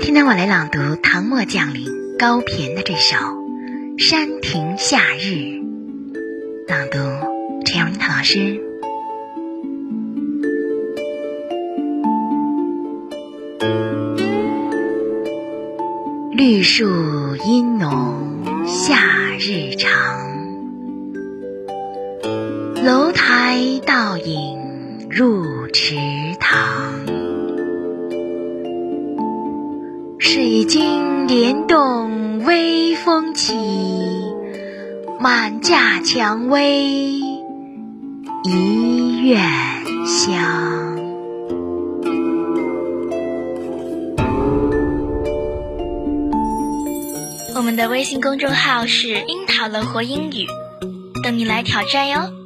今天，我来朗读唐末将领高骈的这首《山亭夏日》，朗读陈荣涛老师。绿树阴浓夏日长，楼台倒影入池塘。水晶帘动微风起，满架蔷薇一院香。我们的微信公众号是“樱桃乐活英语”，等你来挑战哟。